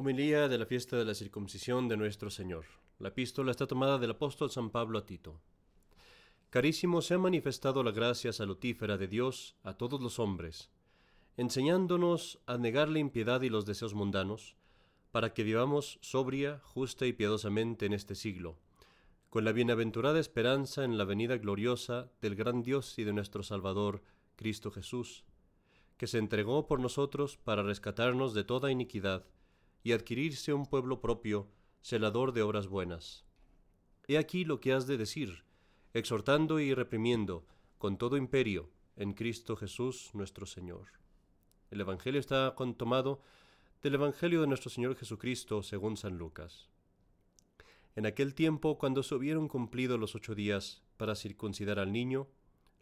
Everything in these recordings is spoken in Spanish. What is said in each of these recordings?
Homilía de la fiesta de la circuncisión de nuestro Señor. La epístola está tomada del apóstol San Pablo a Tito. Carísimo, se ha manifestado la gracia salutífera de Dios a todos los hombres, enseñándonos a negar la impiedad y los deseos mundanos, para que vivamos sobria, justa y piadosamente en este siglo, con la bienaventurada esperanza en la venida gloriosa del gran Dios y de nuestro Salvador, Cristo Jesús, que se entregó por nosotros para rescatarnos de toda iniquidad y adquirirse un pueblo propio, celador de obras buenas. He aquí lo que has de decir, exhortando y reprimiendo con todo imperio en Cristo Jesús nuestro Señor. El Evangelio está contomado del Evangelio de nuestro Señor Jesucristo según San Lucas. En aquel tiempo, cuando se hubieron cumplido los ocho días para circuncidar al niño,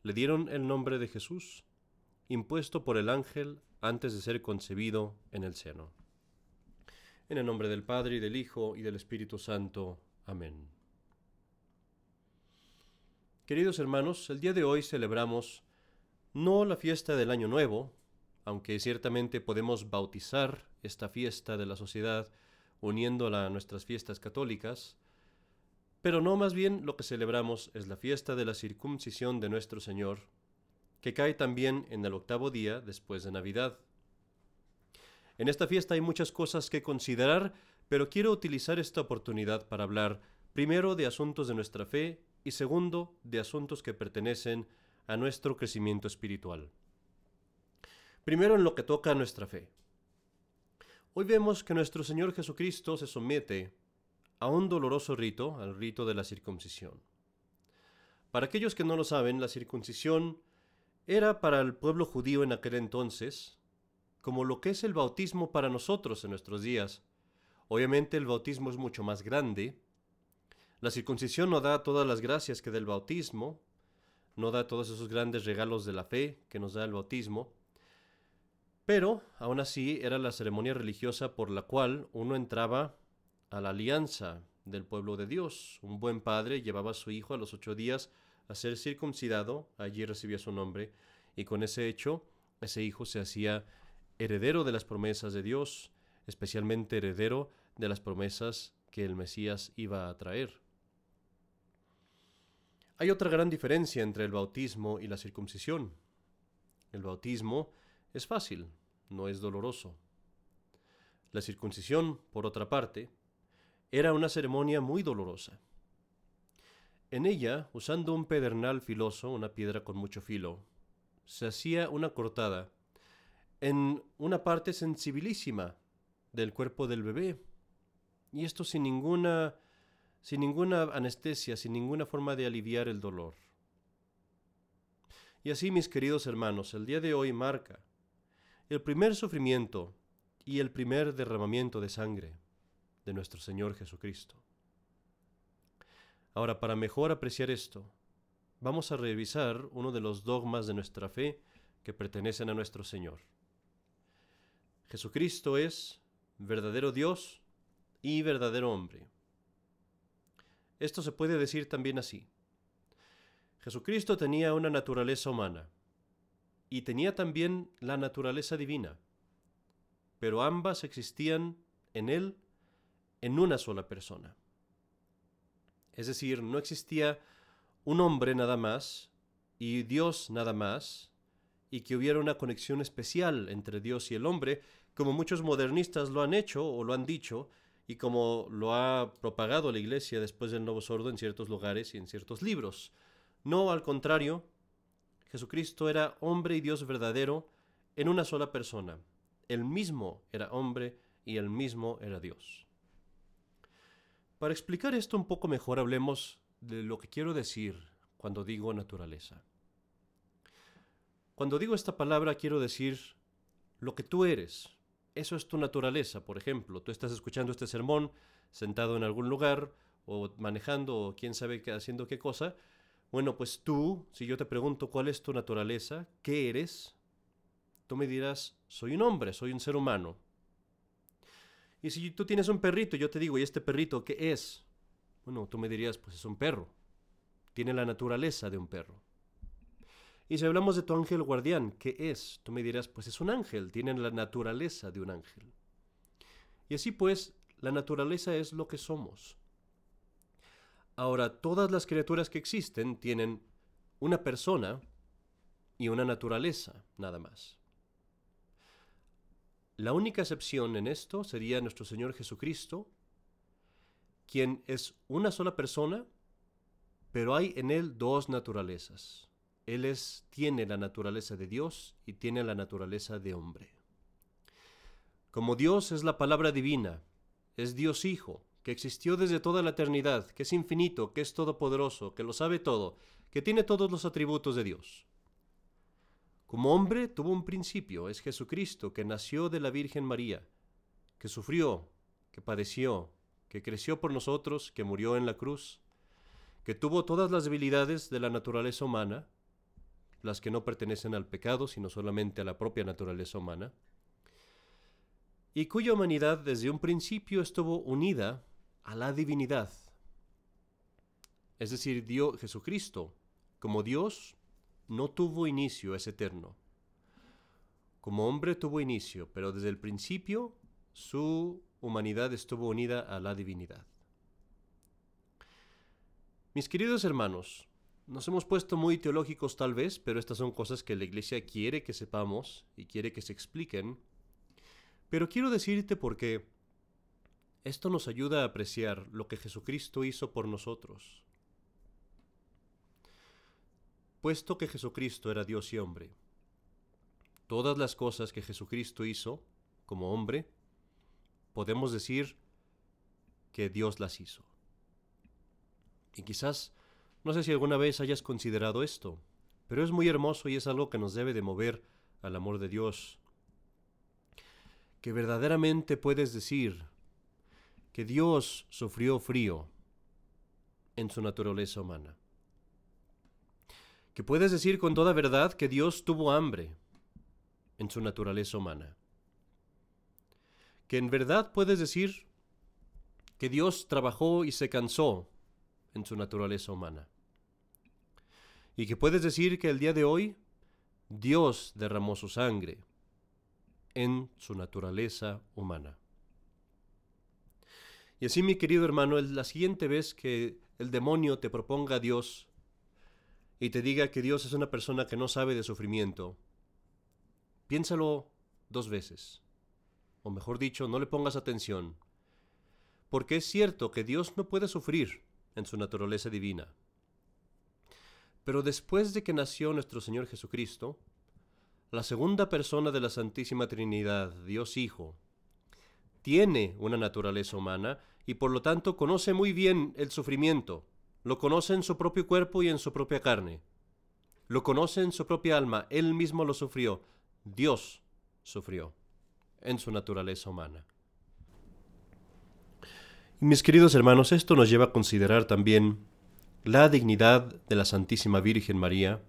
le dieron el nombre de Jesús, impuesto por el ángel antes de ser concebido en el seno. En el nombre del Padre y del Hijo y del Espíritu Santo. Amén. Queridos hermanos, el día de hoy celebramos no la fiesta del Año Nuevo, aunque ciertamente podemos bautizar esta fiesta de la sociedad uniéndola a nuestras fiestas católicas, pero no más bien lo que celebramos es la fiesta de la circuncisión de nuestro Señor, que cae también en el octavo día después de Navidad. En esta fiesta hay muchas cosas que considerar, pero quiero utilizar esta oportunidad para hablar primero de asuntos de nuestra fe y segundo, de asuntos que pertenecen a nuestro crecimiento espiritual. Primero en lo que toca a nuestra fe. Hoy vemos que nuestro Señor Jesucristo se somete a un doloroso rito, al rito de la circuncisión. Para aquellos que no lo saben, la circuncisión era para el pueblo judío en aquel entonces como lo que es el bautismo para nosotros en nuestros días. Obviamente el bautismo es mucho más grande, la circuncisión no da todas las gracias que del bautismo, no da todos esos grandes regalos de la fe que nos da el bautismo, pero aún así era la ceremonia religiosa por la cual uno entraba a la alianza del pueblo de Dios. Un buen padre llevaba a su hijo a los ocho días a ser circuncidado, allí recibía su nombre, y con ese hecho ese hijo se hacía heredero de las promesas de Dios, especialmente heredero de las promesas que el Mesías iba a traer. Hay otra gran diferencia entre el bautismo y la circuncisión. El bautismo es fácil, no es doloroso. La circuncisión, por otra parte, era una ceremonia muy dolorosa. En ella, usando un pedernal filoso, una piedra con mucho filo, se hacía una cortada en una parte sensibilísima del cuerpo del bebé. Y esto sin ninguna sin ninguna anestesia, sin ninguna forma de aliviar el dolor. Y así, mis queridos hermanos, el día de hoy marca el primer sufrimiento y el primer derramamiento de sangre de nuestro Señor Jesucristo. Ahora, para mejor apreciar esto, vamos a revisar uno de los dogmas de nuestra fe que pertenecen a nuestro Señor. Jesucristo es verdadero Dios y verdadero hombre. Esto se puede decir también así. Jesucristo tenía una naturaleza humana y tenía también la naturaleza divina, pero ambas existían en Él en una sola persona. Es decir, no existía un hombre nada más y Dios nada más, y que hubiera una conexión especial entre Dios y el hombre, como muchos modernistas lo han hecho o lo han dicho, y como lo ha propagado la Iglesia después del Nuevo Sordo en ciertos lugares y en ciertos libros. No, al contrario, Jesucristo era hombre y Dios verdadero en una sola persona. El mismo era hombre y el mismo era Dios. Para explicar esto un poco mejor hablemos de lo que quiero decir cuando digo naturaleza. Cuando digo esta palabra quiero decir lo que tú eres, eso es tu naturaleza, por ejemplo. Tú estás escuchando este sermón sentado en algún lugar o manejando o quién sabe qué, haciendo qué cosa. Bueno, pues tú, si yo te pregunto cuál es tu naturaleza, qué eres, tú me dirás, soy un hombre, soy un ser humano. Y si tú tienes un perrito, yo te digo, ¿y este perrito qué es? Bueno, tú me dirías, pues es un perro. Tiene la naturaleza de un perro. Y si hablamos de tu ángel guardián, ¿qué es? Tú me dirás, pues es un ángel, tiene la naturaleza de un ángel. Y así pues, la naturaleza es lo que somos. Ahora, todas las criaturas que existen tienen una persona y una naturaleza, nada más. La única excepción en esto sería nuestro Señor Jesucristo, quien es una sola persona, pero hay en él dos naturalezas. Él es, tiene la naturaleza de Dios y tiene la naturaleza de hombre. Como Dios es la palabra divina, es Dios Hijo, que existió desde toda la eternidad, que es infinito, que es todopoderoso, que lo sabe todo, que tiene todos los atributos de Dios. Como hombre tuvo un principio, es Jesucristo, que nació de la Virgen María, que sufrió, que padeció, que creció por nosotros, que murió en la cruz, que tuvo todas las debilidades de la naturaleza humana, las que no pertenecen al pecado, sino solamente a la propia naturaleza humana, y cuya humanidad desde un principio estuvo unida a la divinidad. Es decir, Dios, Jesucristo, como Dios, no tuvo inicio, es eterno. Como hombre tuvo inicio, pero desde el principio su humanidad estuvo unida a la divinidad. Mis queridos hermanos, nos hemos puesto muy teológicos tal vez, pero estas son cosas que la Iglesia quiere que sepamos y quiere que se expliquen. Pero quiero decirte por qué esto nos ayuda a apreciar lo que Jesucristo hizo por nosotros. Puesto que Jesucristo era Dios y hombre, todas las cosas que Jesucristo hizo como hombre, podemos decir que Dios las hizo. Y quizás, no sé si alguna vez hayas considerado esto, pero es muy hermoso y es algo que nos debe de mover al amor de Dios. Que verdaderamente puedes decir, que Dios sufrió frío en su naturaleza humana. Que puedes decir con toda verdad que Dios tuvo hambre en su naturaleza humana. Que en verdad puedes decir que Dios trabajó y se cansó en su naturaleza humana. Y que puedes decir que el día de hoy Dios derramó su sangre en su naturaleza humana. Y así, mi querido hermano, la siguiente vez que el demonio te proponga a Dios y te diga que Dios es una persona que no sabe de sufrimiento, piénsalo dos veces. O mejor dicho, no le pongas atención. Porque es cierto que Dios no puede sufrir en su naturaleza divina. Pero después de que nació nuestro Señor Jesucristo, la segunda persona de la Santísima Trinidad, Dios Hijo, tiene una naturaleza humana y por lo tanto conoce muy bien el sufrimiento. Lo conoce en su propio cuerpo y en su propia carne. Lo conoce en su propia alma. Él mismo lo sufrió. Dios sufrió en su naturaleza humana. Mis queridos hermanos, esto nos lleva a considerar también la dignidad de la Santísima Virgen María,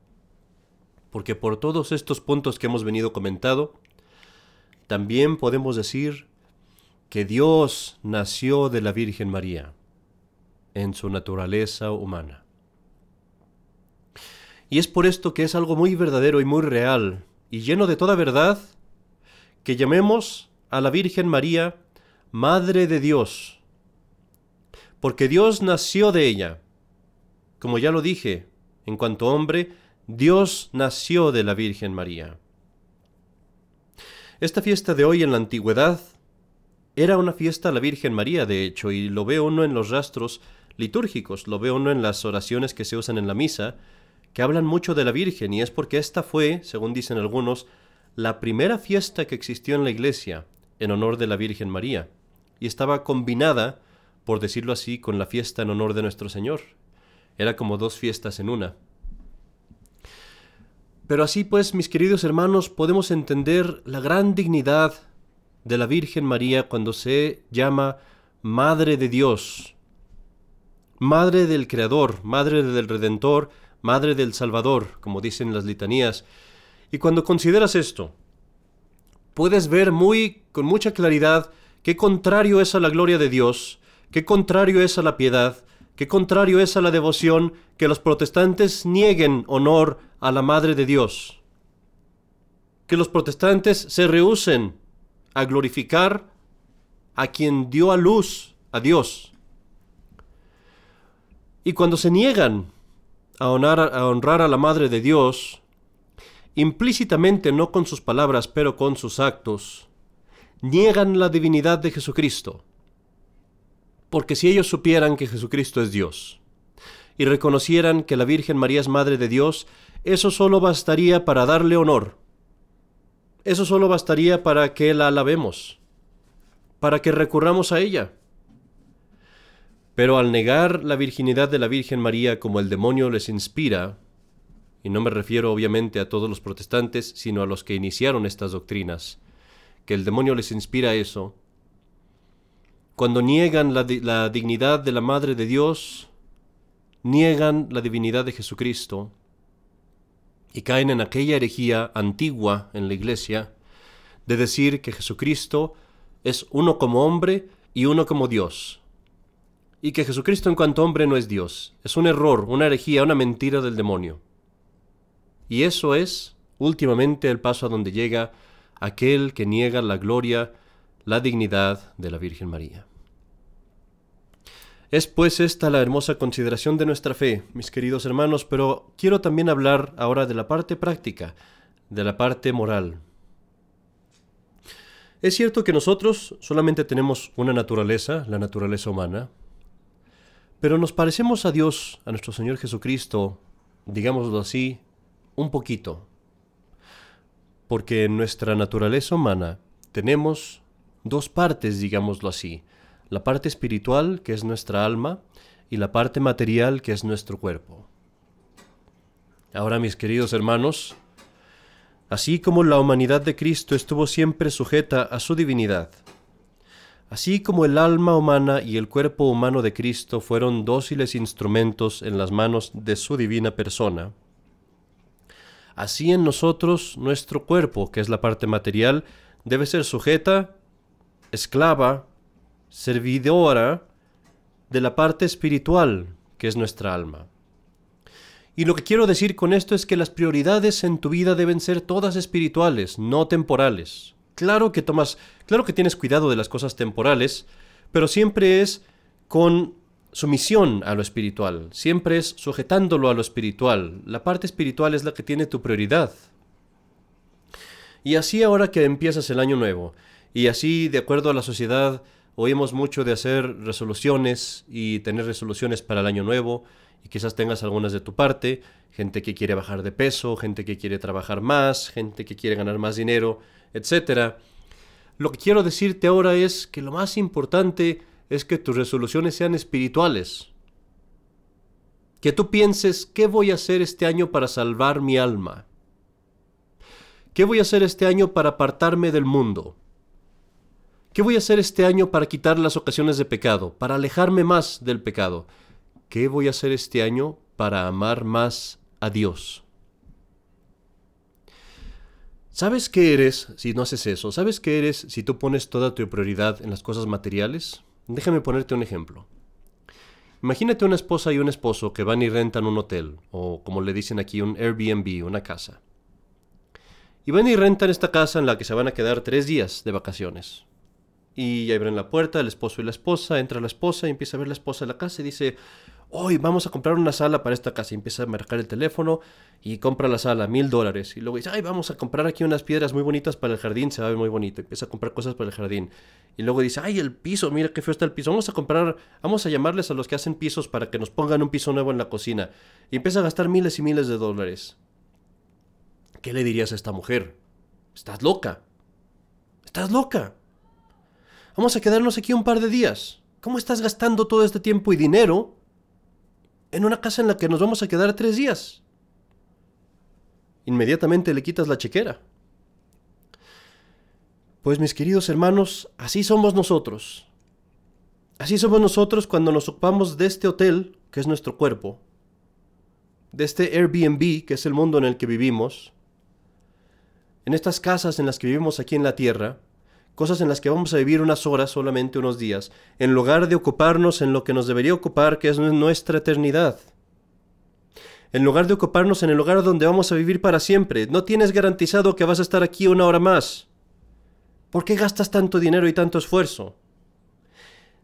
porque por todos estos puntos que hemos venido comentando, también podemos decir que Dios nació de la Virgen María en su naturaleza humana. Y es por esto que es algo muy verdadero y muy real y lleno de toda verdad que llamemos a la Virgen María Madre de Dios, porque Dios nació de ella. Como ya lo dije, en cuanto hombre, Dios nació de la Virgen María. Esta fiesta de hoy en la antigüedad era una fiesta a la Virgen María, de hecho, y lo ve uno en los rastros litúrgicos, lo ve uno en las oraciones que se usan en la misa, que hablan mucho de la Virgen, y es porque esta fue, según dicen algunos, la primera fiesta que existió en la Iglesia en honor de la Virgen María, y estaba combinada, por decirlo así, con la fiesta en honor de nuestro Señor. Era como dos fiestas en una. Pero así pues, mis queridos hermanos, podemos entender la gran dignidad de la Virgen María cuando se llama Madre de Dios, Madre del Creador, Madre del Redentor, Madre del Salvador, como dicen las litanías. Y cuando consideras esto, puedes ver muy con mucha claridad qué contrario es a la gloria de Dios, qué contrario es a la piedad, qué contrario es a la devoción que los protestantes nieguen honor a la Madre de Dios. Que los protestantes se rehúsen a glorificar a quien dio a luz a Dios. Y cuando se niegan a a honrar a la Madre de Dios, implícitamente no con sus palabras, pero con sus actos, niegan la divinidad de Jesucristo. Porque si ellos supieran que Jesucristo es Dios y reconocieran que la Virgen María es Madre de Dios, eso solo bastaría para darle honor. Eso solo bastaría para que la alabemos, para que recurramos a ella. Pero al negar la virginidad de la Virgen María como el demonio les inspira, y no me refiero obviamente a todos los protestantes, sino a los que iniciaron estas doctrinas, que el demonio les inspira eso, cuando niegan la, dignidad de la Madre de Dios, niegan la divinidad de Jesucristo y caen en aquella herejía antigua en la Iglesia de decir que Jesucristo es uno como hombre y uno como Dios, y que Jesucristo en cuanto hombre no es Dios. Es un error, una herejía, una mentira del demonio. Y eso es, últimamente, el paso a donde llega aquel que niega la gloria, la dignidad de la Virgen María. Es pues esta la hermosa consideración de nuestra fe, mis queridos hermanos, pero quiero también hablar ahora de la parte práctica, de la parte moral. Es cierto que nosotros solamente tenemos una naturaleza, la naturaleza humana, pero nos parecemos a Dios, a nuestro Señor Jesucristo, digámoslo así, un poquito. Porque en nuestra naturaleza humana tenemos dos partes, digámoslo así. La parte espiritual, que es nuestra alma, y la parte material, que es nuestro cuerpo. Ahora, mis queridos hermanos, así como la humanidad de Cristo estuvo siempre sujeta a su divinidad, Así como el alma humana y el cuerpo humano de Cristo fueron dóciles instrumentos en las manos de su divina persona, así en nosotros nuestro cuerpo, que es la parte material, debe ser sujeta, esclava, servidora de la parte espiritual, que es nuestra alma. Y lo que quiero decir con esto es que las prioridades en tu vida deben ser todas espirituales, no temporales. Claro que tomas, claro que tienes cuidado de las cosas temporales, pero siempre es con sumisión a lo espiritual, siempre es sujetándolo a lo espiritual. La parte espiritual es la que tiene tu prioridad. Y así ahora que empiezas el año nuevo, y así de acuerdo a la sociedad, oímos mucho de hacer resoluciones y tener resoluciones para el año nuevo, y quizás tengas algunas de tu parte, gente que quiere bajar de peso, gente que quiere trabajar más, gente que quiere ganar más dinero, etc. Lo que quiero decirte ahora es que lo más importante es que tus resoluciones sean espirituales. Que tú pienses, ¿qué voy a hacer este año para salvar mi alma? ¿Qué voy a hacer este año para apartarme del mundo? ¿Qué voy a hacer este año para quitar las ocasiones de pecado, para alejarme más del pecado? ¿Qué voy a hacer este año para amar más a Dios? ¿Sabes qué eres si no haces eso? ¿Sabes qué eres si tú pones toda tu prioridad en las cosas materiales? Déjame ponerte un ejemplo. Imagínate una esposa y un esposo que van y rentan un hotel, o como le dicen aquí, un Airbnb, una casa. Y van y rentan esta casa en la que se van a quedar tres días de vacaciones. Y abren la puerta, el esposo y la esposa, entra la esposa y empieza a ver la esposa en la casa y dice, hoy vamos a comprar una sala para esta casa. Y empieza a marcar el teléfono y compra la sala, mil dólares. Y luego dice, ay, vamos a comprar aquí unas piedras muy bonitas para el jardín, se va a ver muy bonito. Empieza a comprar cosas para el jardín. Y luego dice, ay, el piso, mira qué feo está el piso. Vamos a comprar, vamos a llamarles a los que hacen pisos para que nos pongan un piso nuevo en la cocina. Y empieza a gastar miles y miles de dólares. ¿Qué le dirías a esta mujer? Estás loca. Estás loca. Vamos a quedarnos aquí un par de días. ¿Cómo estás gastando todo este tiempo y dinero en una casa en la que nos vamos a quedar tres días. Inmediatamente le quitas la chequera. Pues mis queridos hermanos, así somos nosotros. Así somos nosotros cuando nos ocupamos de este hotel, que es nuestro cuerpo, de este Airbnb, que es el mundo en el que vivimos, en estas casas en las que vivimos aquí en la tierra, cosas en las que vamos a vivir unas horas, solamente unos días, en lugar de ocuparnos en lo que nos debería ocupar, que es nuestra eternidad. En lugar de ocuparnos en el lugar donde vamos a vivir para siempre, no tienes garantizado que vas a estar aquí una hora más. ¿Por qué gastas tanto dinero y tanto esfuerzo?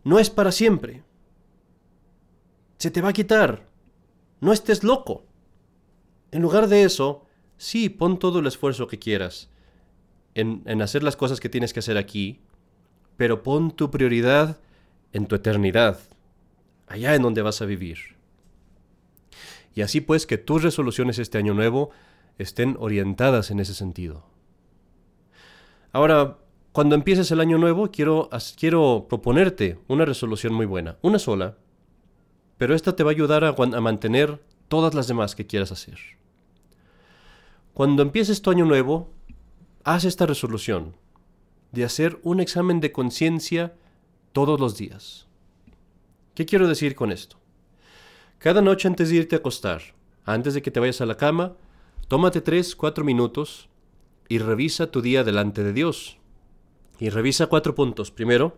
no es para siempre. Se te va a quitar. No estés loco. En lugar de eso, sí, pon todo el esfuerzo que quieras en, hacer las cosas que tienes que hacer aquí, pero pon tu prioridad en tu eternidad, allá en donde vas a vivir. Y así pues que tus resoluciones este año nuevo estén orientadas en ese sentido. Ahora, cuando empieces el año nuevo, quiero, quiero proponerte una resolución muy buena, una sola, pero esta te va a ayudar a, a mantener todas las demás que quieras hacer. Cuando empieces tu año nuevo, haz esta resolución de hacer un examen de conciencia todos los días. ¿Qué quiero decir con esto? Cada noche antes de irte a acostar, antes de que te vayas a la cama, tómate 3, 4 minutos y revisa tu día delante de Dios. Y revisa cuatro puntos. Primero,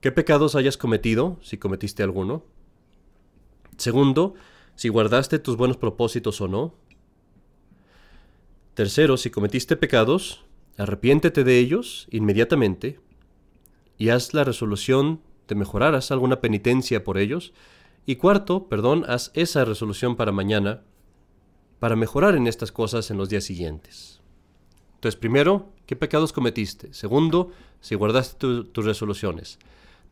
qué pecados hayas cometido, si cometiste alguno. Segundo, si guardaste tus buenos propósitos o no. Tercero, si cometiste pecados, arrepiéntete de ellos inmediatamente y haz la resolución de mejorar, haz alguna penitencia por ellos. Y cuarto, perdón, haz esa resolución para mañana para mejorar en estas cosas en los días siguientes. Entonces, primero, ¿qué pecados cometiste? Segundo, si guardaste tus resoluciones.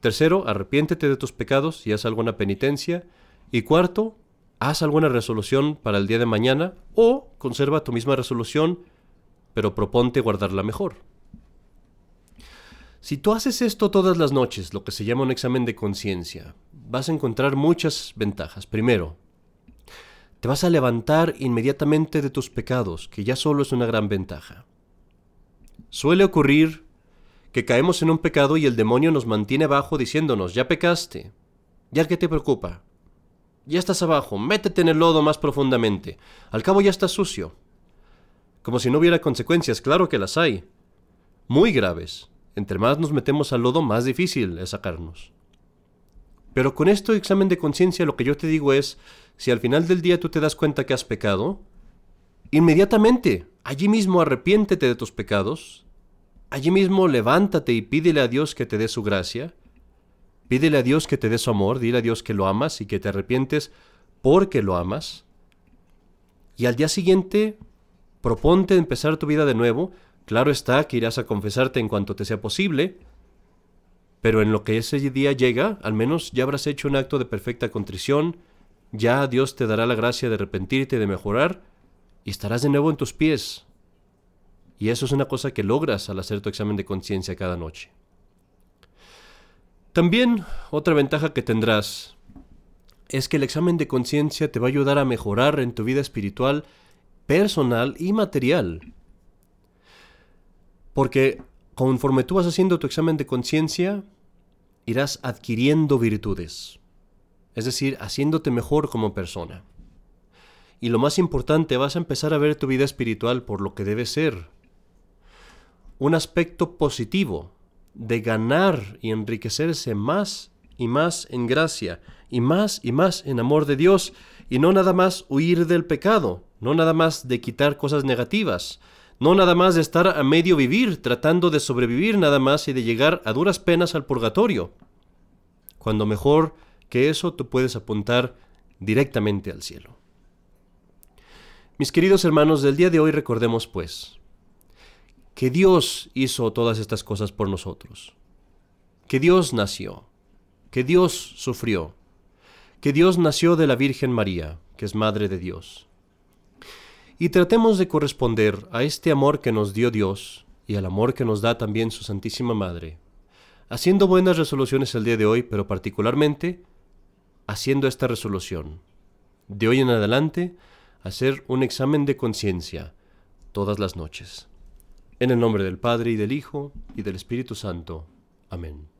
Tercero, arrepiéntete de tus pecados y haz alguna penitencia. Y cuarto, haz alguna resolución para el día de mañana o conserva tu misma resolución, pero proponte guardarla mejor. Si tú haces esto todas las noches, lo que se llama un examen de conciencia, vas a encontrar muchas ventajas. Primero, te vas a levantar inmediatamente de tus pecados, que ya solo es una gran ventaja. Suele ocurrir que caemos en un pecado y el demonio nos mantiene abajo diciéndonos, ya pecaste, ya que te preocupa, ya estás abajo, métete en el lodo más profundamente, al cabo ya estás sucio. Como si no hubiera consecuencias, claro que las hay, muy graves. Entre más nos metemos al lodo, más difícil es sacarnos. Pero con este examen de conciencia lo que yo te digo es, si al final del día tú te das cuenta que has pecado, inmediatamente, allí mismo arrepiéntete de tus pecados, allí mismo levántate y pídele a Dios que te dé su gracia, pídele a Dios que te dé su amor, dile a Dios que lo amas y que te arrepientes porque lo amas, y al día siguiente proponte empezar tu vida de nuevo, Claro está que irás a confesarte en cuanto te sea posible, pero en lo que ese día llega, al menos ya habrás hecho un acto de perfecta contrición, ya Dios te dará la gracia de arrepentirte, de mejorar, y estarás de nuevo en tus pies. Y eso es una cosa que logras al hacer tu examen de conciencia cada noche. También otra ventaja que tendrás es que el examen de conciencia te va a ayudar a mejorar en tu vida espiritual, personal y material. Porque conforme tú vas haciendo tu examen de conciencia, irás adquiriendo virtudes, es decir, haciéndote mejor como persona. Y lo más importante, vas a empezar a ver tu vida espiritual por lo que debe ser. Un aspecto positivo de ganar y enriquecerse más y más en gracia, y más y más en amor de Dios, y no nada más huir del pecado, no nada más de quitar cosas negativas, no nada más de estar a medio vivir, tratando de sobrevivir nada más y de llegar a duras penas al purgatorio. Cuando mejor que eso tú puedes apuntar directamente al cielo. Mis queridos hermanos, del día de hoy recordemos pues que Dios hizo todas estas cosas por nosotros, que Dios nació, que Dios sufrió, que Dios nació de la Virgen María, que es Madre de Dios, y tratemos de corresponder a este amor que nos dio Dios y al amor que nos da también su Santísima Madre, haciendo buenas resoluciones el día de hoy, pero particularmente haciendo esta resolución. De hoy en adelante, hacer un examen de conciencia todas las noches. En el nombre del Padre y del Hijo y del Espíritu Santo. Amén.